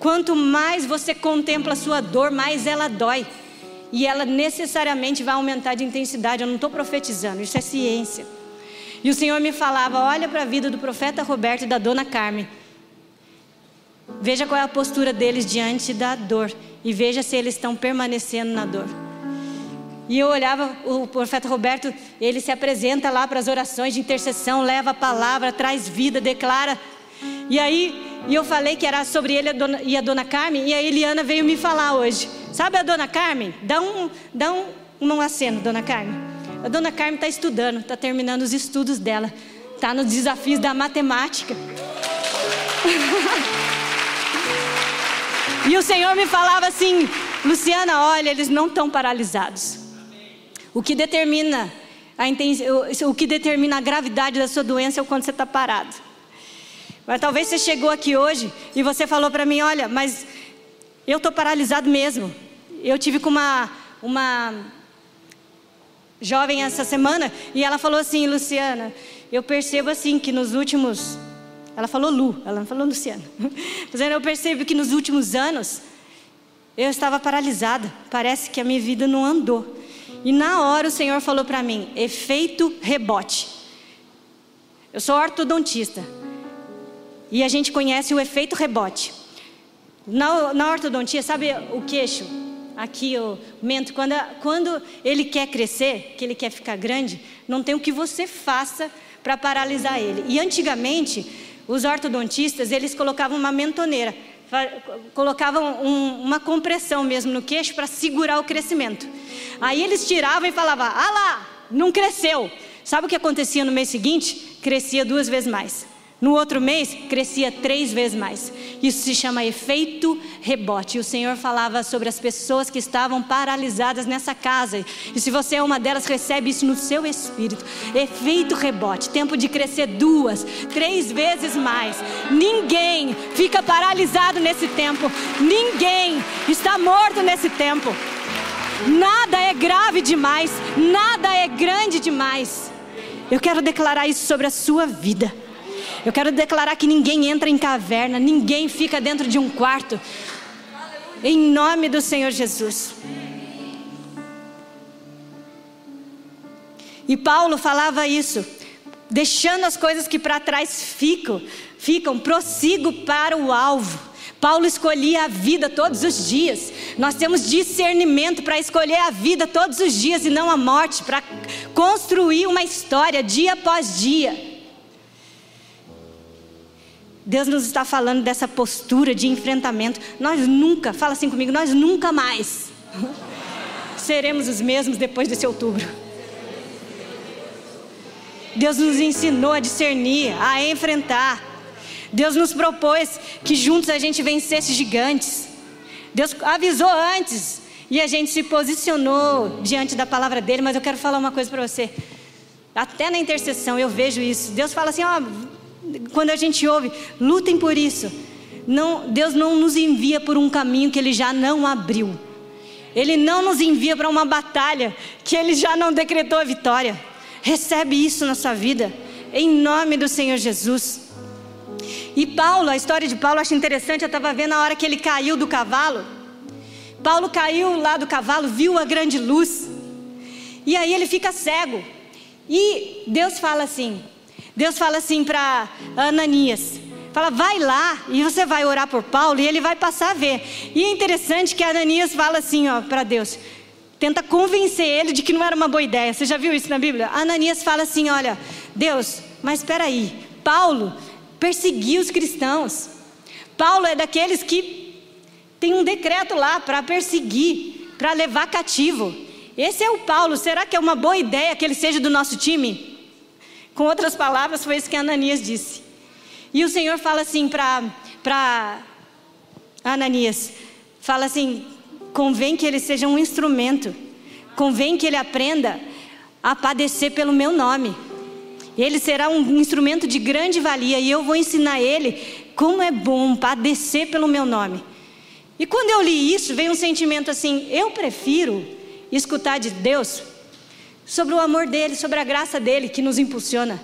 B: quanto mais você contempla a sua dor, mais ela dói. E ela necessariamente vai aumentar de intensidade. Eu não estou profetizando, isso é ciência. E o Senhor me falava: olha para a vida do profeta Roberto e da dona Carmen. Veja qual é a postura deles diante da dor. E veja se eles estão permanecendo na dor. E eu olhava, o profeta Roberto, ele se apresenta lá para as orações de intercessão, leva a palavra, traz vida, declara. E aí, e eu falei que era sobre ele e a dona Carmen, e a Eliana veio me falar hoje. Sabe a dona Carmen? Dá um, dá um, um aceno, dona Carmen. A dona Carmen está estudando, está terminando os estudos dela, está nos desafios da matemática. e o Senhor me falava assim: Luciana, olha, eles não estão paralisados. O que determina a o que determina a gravidade da sua doença é o quanto você está parado. Mas talvez você chegou aqui hoje e você falou para mim: olha, mas eu estou paralisado mesmo. Eu tive com uma, uma jovem essa semana e ela falou assim, Luciana, eu percebo assim que nos últimos, ela falou Lu, ela não falou Luciana, dizendo eu percebo que nos últimos anos eu estava paralisada, parece que a minha vida não andou. E na hora o Senhor falou para mim, efeito rebote. Eu sou ortodontista e a gente conhece o efeito rebote. Na, na ortodontia, sabe o queixo? Aqui o mento, quando, quando ele quer crescer, que ele quer ficar grande, não tem o que você faça para paralisar ele. E antigamente, os ortodontistas, eles colocavam uma mentoneira, colocavam um, uma compressão mesmo no queixo para segurar o crescimento. Aí eles tiravam e falavam, ah lá, não cresceu. Sabe o que acontecia no mês seguinte? Crescia duas vezes mais. No outro mês, crescia três vezes mais. Isso se chama efeito rebote. E o Senhor falava sobre as pessoas que estavam paralisadas nessa casa. E se você é uma delas, recebe isso no seu espírito. Efeito rebote. Tempo de crescer duas, três vezes mais. Ninguém fica paralisado nesse tempo. Ninguém está morto nesse tempo. Nada é grave demais. Nada é grande demais. Eu quero declarar isso sobre a sua vida. Eu quero declarar que ninguém entra em caverna, ninguém fica dentro de um quarto. Em nome do Senhor Jesus. E Paulo falava isso, deixando as coisas que para trás ficam, ficam, prossigo para o alvo. Paulo escolhia a vida todos os dias. Nós temos discernimento para escolher a vida todos os dias e não a morte, para construir uma história dia após dia. Deus nos está falando dessa postura de enfrentamento. Nós nunca, fala assim comigo, nós nunca mais seremos os mesmos depois desse outubro. Deus nos ensinou a discernir, a enfrentar. Deus nos propôs que juntos a gente vencesse gigantes. Deus avisou antes e a gente se posicionou diante da palavra dele. Mas eu quero falar uma coisa para você. Até na intercessão eu vejo isso. Deus fala assim: ó, quando a gente ouve, lutem por isso. Não, Deus não nos envia por um caminho que Ele já não abriu. Ele não nos envia para uma batalha que Ele já não decretou a vitória. Recebe isso na sua vida, em nome do Senhor Jesus. E Paulo, a história de Paulo, eu acho interessante. Eu estava vendo a hora que ele caiu do cavalo. Paulo caiu lá do cavalo, viu a grande luz. E aí ele fica cego. E Deus fala assim: Deus fala assim para Ananias: fala, vai lá e você vai orar por Paulo e ele vai passar a ver. E é interessante que Ananias fala assim, ó, para Deus, tenta convencer ele de que não era uma boa ideia. Você já viu isso na Bíblia? Ananias fala assim: olha, Deus, mas espera aí, Paulo perseguiu os cristãos. Paulo é daqueles que tem um decreto lá para perseguir, para levar cativo. Esse é o Paulo. Será que é uma boa ideia que ele seja do nosso time? Com outras palavras, foi isso que Ananias disse. E o Senhor fala assim para Ananias: fala assim, convém que ele seja um instrumento, convém que ele aprenda a padecer pelo meu nome. Ele será um instrumento de grande valia e eu vou ensinar ele como é bom padecer pelo meu nome. E quando eu li isso, veio um sentimento assim: eu prefiro escutar de Deus sobre o amor dele, sobre a graça dele que nos impulsiona.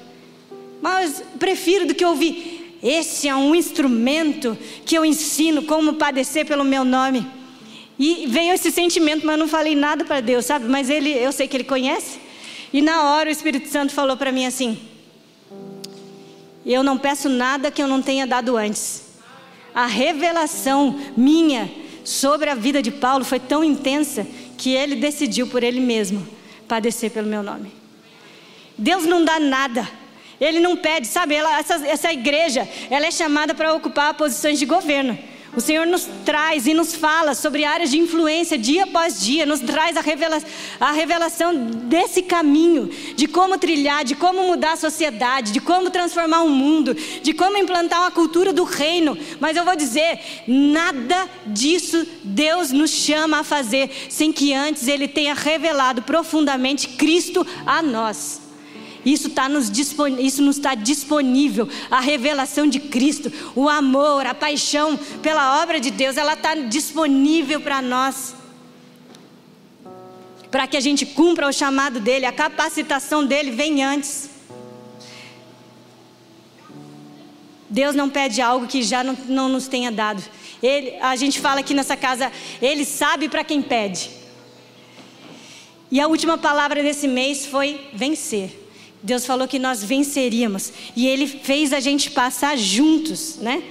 B: Mas prefiro do que ouvir, esse é um instrumento que eu ensino como padecer pelo meu nome. E veio esse sentimento, mas eu não falei nada para Deus, sabe? Mas ele, eu sei que ele conhece. E na hora o Espírito Santo falou para mim assim: Eu não peço nada que eu não tenha dado antes. A revelação minha sobre a vida de Paulo foi tão intensa que ele decidiu por ele mesmo padecer pelo meu nome. Deus não dá nada. Ele não pede, sabe? Ela, essa, essa igreja, ela é chamada para ocupar posições de governo. O Senhor nos traz e nos fala sobre áreas de influência dia após dia, nos traz a, revela a revelação desse caminho, de como trilhar, de como mudar a sociedade, de como transformar o mundo, de como implantar uma cultura do reino. Mas eu vou dizer, nada disso Deus nos chama a fazer sem que antes Ele tenha revelado profundamente Cristo a nós. Isso, tá nos isso nos está disponível. A revelação de Cristo, o amor, a paixão pela obra de Deus, ela está disponível para nós. Para que a gente cumpra o chamado dele, a capacitação dele vem antes. Deus não pede algo que já não, não nos tenha dado. Ele, a gente fala aqui nessa casa, Ele sabe para quem pede. E a última palavra desse mês foi vencer. Deus falou que nós venceríamos. E Ele fez a gente passar juntos, né?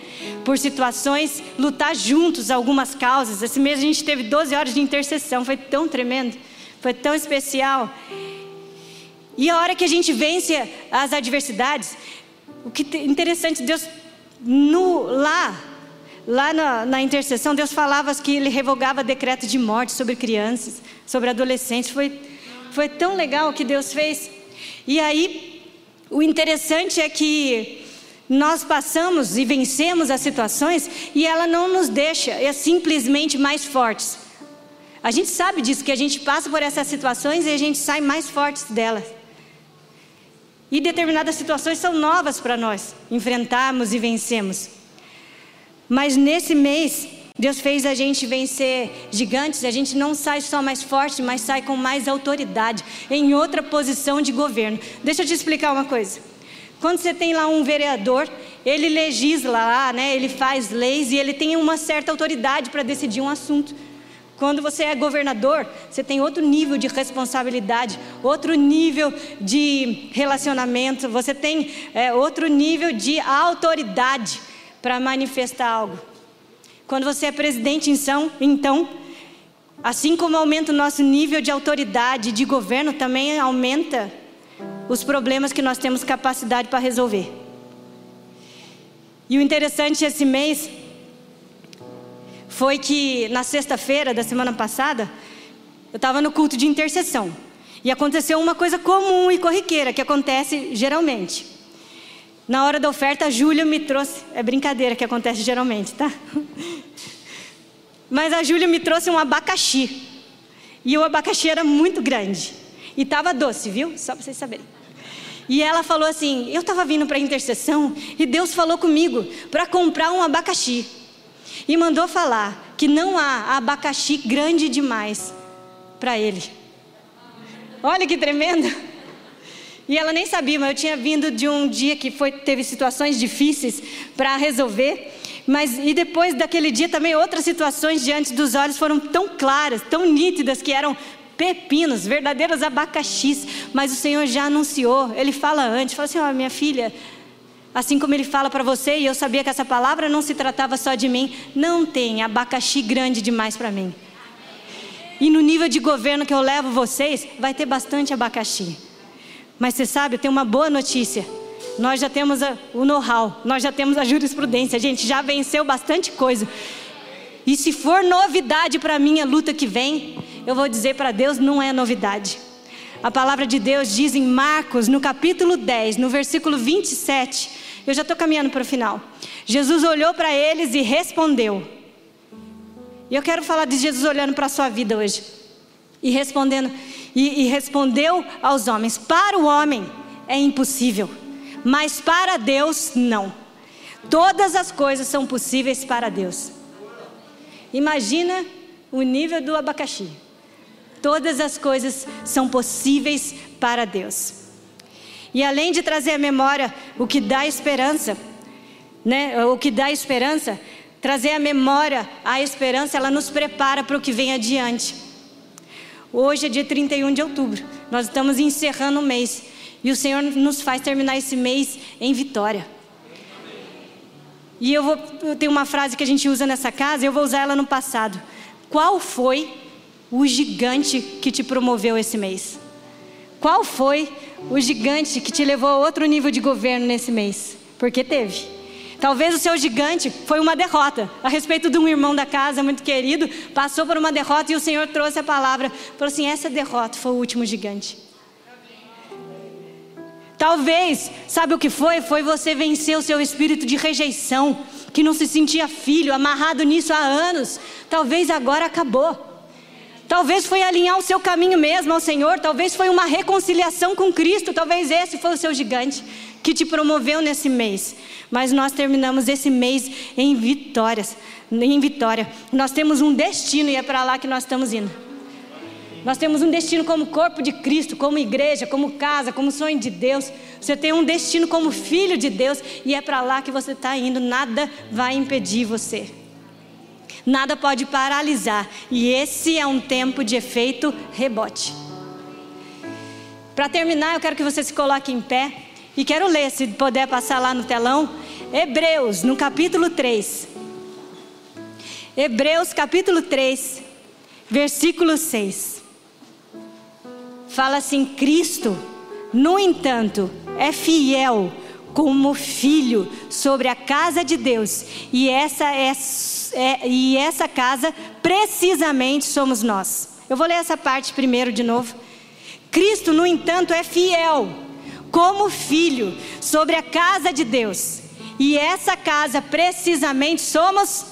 B: Por situações, lutar juntos algumas causas. Esse mês a gente teve 12 horas de intercessão. Foi tão tremendo. Foi tão especial. E a hora que a gente vence as adversidades, o que é interessante, Deus, no, lá, lá na, na intercessão, Deus falava que Ele revogava decreto de morte sobre crianças, sobre adolescentes. Foi, foi tão legal o que Deus fez. E aí, o interessante é que nós passamos e vencemos as situações e ela não nos deixa é simplesmente mais fortes. A gente sabe disso, que a gente passa por essas situações e a gente sai mais fortes delas. E determinadas situações são novas para nós enfrentarmos e vencermos. Mas nesse mês, Deus fez a gente vencer gigantes, a gente não sai só mais forte, mas sai com mais autoridade, em outra posição de governo. Deixa eu te explicar uma coisa. Quando você tem lá um vereador, ele legisla lá, né? ele faz leis e ele tem uma certa autoridade para decidir um assunto. Quando você é governador, você tem outro nível de responsabilidade, outro nível de relacionamento, você tem é, outro nível de autoridade para manifestar algo. Quando você é presidente, então, então, assim como aumenta o nosso nível de autoridade, de governo, também aumenta os problemas que nós temos capacidade para resolver. E o interessante esse mês foi que na sexta-feira da semana passada, eu estava no culto de intercessão. E aconteceu uma coisa comum e corriqueira que acontece geralmente. Na hora da oferta, a Júlia me trouxe. É brincadeira que acontece geralmente, tá? Mas a Júlia me trouxe um abacaxi. E o abacaxi era muito grande. E estava doce, viu? Só para vocês saberem. E ela falou assim: Eu estava vindo para a intercessão e Deus falou comigo para comprar um abacaxi. E mandou falar que não há abacaxi grande demais para ele. Olha que tremendo. E ela nem sabia, mas eu tinha vindo de um dia que foi, teve situações difíceis para resolver. Mas e depois daquele dia também outras situações diante dos olhos foram tão claras, tão nítidas que eram pepinos, verdadeiros abacaxis, mas o Senhor já anunciou, ele fala antes, fala assim: ó, oh, minha filha, assim como ele fala para você, e eu sabia que essa palavra não se tratava só de mim, não tem abacaxi grande demais para mim. E no nível de governo que eu levo vocês, vai ter bastante abacaxi. Mas você sabe, tem uma boa notícia. Nós já temos a, o know-how, nós já temos a jurisprudência, a gente já venceu bastante coisa. E se for novidade para mim a luta que vem, eu vou dizer para Deus, não é novidade. A palavra de Deus diz em Marcos, no capítulo 10, no versículo 27. Eu já estou caminhando para o final. Jesus olhou para eles e respondeu. E eu quero falar de Jesus olhando para a sua vida hoje. E respondendo, e, e respondeu aos homens: Para o homem é impossível, mas para Deus não. Todas as coisas são possíveis para Deus. Imagina o nível do abacaxi. Todas as coisas são possíveis para Deus. E além de trazer à memória o que dá esperança, né, o que dá esperança, trazer à memória a esperança, ela nos prepara para o que vem adiante. Hoje é dia 31 de outubro, nós estamos encerrando o mês e o Senhor nos faz terminar esse mês em vitória. E eu vou eu tenho uma frase que a gente usa nessa casa, eu vou usar ela no passado. Qual foi o gigante que te promoveu esse mês? Qual foi o gigante que te levou a outro nível de governo nesse mês? Porque teve. Talvez o seu gigante foi uma derrota a respeito de um irmão da casa muito querido, passou por uma derrota e o Senhor trouxe a palavra, falou assim: essa derrota foi o último gigante. Talvez, sabe o que foi? Foi você vencer o seu espírito de rejeição, que não se sentia filho, amarrado nisso há anos. Talvez agora acabou. Talvez foi alinhar o seu caminho mesmo ao Senhor, talvez foi uma reconciliação com Cristo, talvez esse foi o seu gigante que te promoveu nesse mês. Mas nós terminamos esse mês em vitórias, em vitória. Nós temos um destino e é para lá que nós estamos indo. Nós temos um destino como corpo de Cristo, como igreja, como casa, como sonho de Deus. Você tem um destino como filho de Deus e é para lá que você está indo. Nada vai impedir você. Nada pode paralisar. E esse é um tempo de efeito rebote. Para terminar, eu quero que você se coloque em pé e quero ler, se puder passar lá no telão, Hebreus, no capítulo 3. Hebreus, capítulo 3, versículo 6 fala assim: Cristo, no entanto, é fiel como filho sobre a casa de Deus, e essa é, é, e essa casa precisamente somos nós. Eu vou ler essa parte primeiro de novo. Cristo, no entanto, é fiel como filho sobre a casa de Deus, E essa casa, precisamente, somos.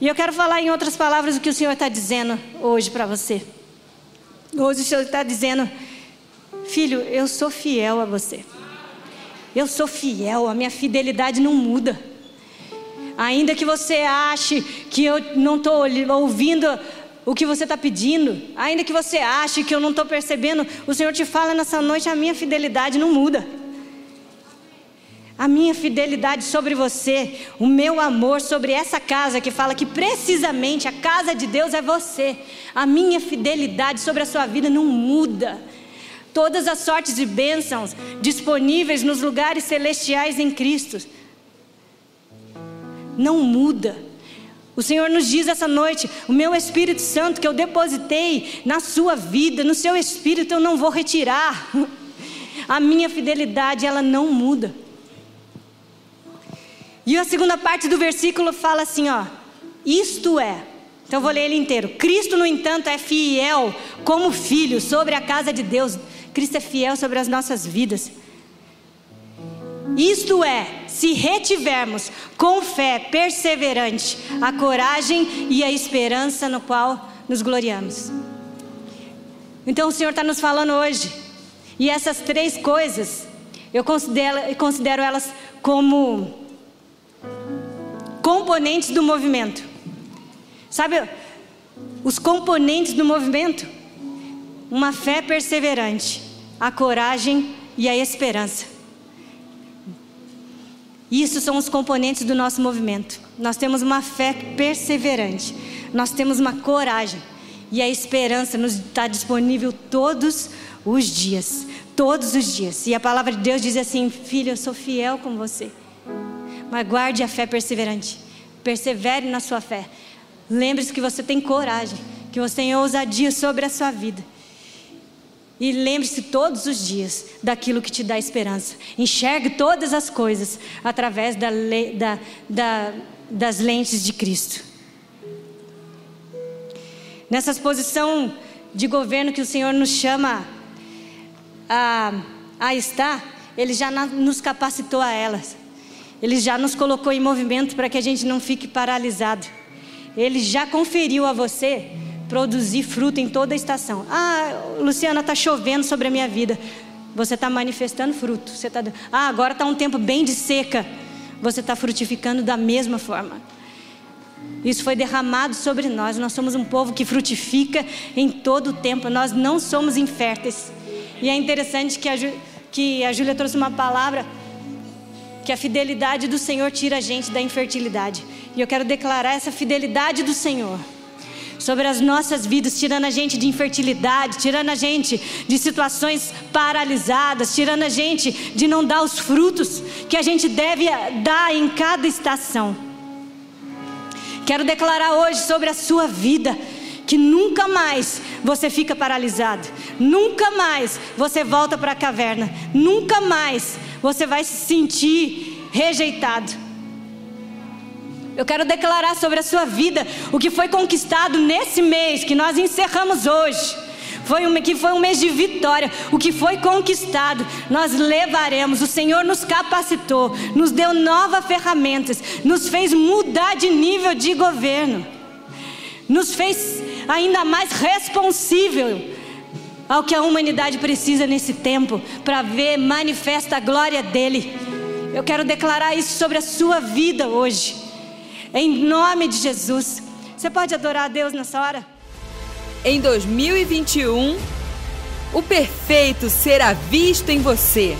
B: E eu quero falar em outras palavras o que o Senhor está dizendo hoje para você. Hoje o Senhor está dizendo, filho, eu sou fiel a você. Eu sou fiel, a minha fidelidade não muda. Ainda que você ache que eu não estou ouvindo o que você está pedindo, ainda que você ache que eu não estou percebendo, o Senhor te fala nessa noite: a minha fidelidade não muda. A minha fidelidade sobre você, o meu amor sobre essa casa que fala que precisamente a casa de Deus é você. A minha fidelidade sobre a sua vida não muda. Todas as sortes de bênçãos disponíveis nos lugares celestiais em Cristo não muda. O Senhor nos diz essa noite: o meu Espírito Santo que eu depositei na sua vida, no seu espírito, eu não vou retirar. A minha fidelidade, ela não muda. E a segunda parte do versículo fala assim, ó: Isto é. Então eu vou ler ele inteiro. Cristo, no entanto, é fiel como filho sobre a casa de Deus. Cristo é fiel sobre as nossas vidas. Isto é, se retivermos com fé perseverante a coragem e a esperança no qual nos gloriamos. Então o Senhor está nos falando hoje, e essas três coisas, eu considero, considero elas como componentes do movimento. Sabe, os componentes do movimento? Uma fé perseverante, a coragem e a esperança. Isso são os componentes do nosso movimento. Nós temos uma fé perseverante, nós temos uma coragem e a esperança nos está disponível todos os dias, todos os dias. E a palavra de Deus diz assim: Filho, eu sou fiel com você. Mas guarde a fé perseverante. Persevere na sua fé. Lembre-se que você tem coragem, que você tem ousadia sobre a sua vida. E lembre-se todos os dias daquilo que te dá esperança. Enxergue todas as coisas através da, da, da, das lentes de Cristo. Nessa posição de governo que o Senhor nos chama a, a estar, Ele já nos capacitou a elas. Ele já nos colocou em movimento para que a gente não fique paralisado. Ele já conferiu a você produzir fruto em toda a estação. Ah, Luciana, está chovendo sobre a minha vida. Você está manifestando fruto. Você tá... Ah, agora está um tempo bem de seca. Você está frutificando da mesma forma. Isso foi derramado sobre nós. Nós somos um povo que frutifica em todo o tempo. Nós não somos inférteis. E é interessante que a, Ju... que a Júlia trouxe uma palavra que a fidelidade do Senhor tira a gente da infertilidade. E eu quero declarar essa fidelidade do Senhor sobre as nossas vidas, tirando a gente de infertilidade, tirando a gente de situações paralisadas, tirando a gente de não dar os frutos que a gente deve dar em cada estação. Quero declarar hoje sobre a sua vida que nunca mais você fica paralisado, nunca mais você volta para a caverna, nunca mais você vai se sentir rejeitado. Eu quero declarar sobre a sua vida o que foi conquistado nesse mês que nós encerramos hoje. Foi um, que foi um mês de vitória. O que foi conquistado, nós levaremos. O Senhor nos capacitou, nos deu novas ferramentas, nos fez mudar de nível de governo, nos fez ainda mais responsível ao que a humanidade precisa nesse tempo para ver manifesta a glória dele. Eu quero declarar isso sobre a sua vida hoje. Em nome de Jesus. Você pode adorar a Deus nessa hora?
A: Em 2021, o perfeito será visto em você.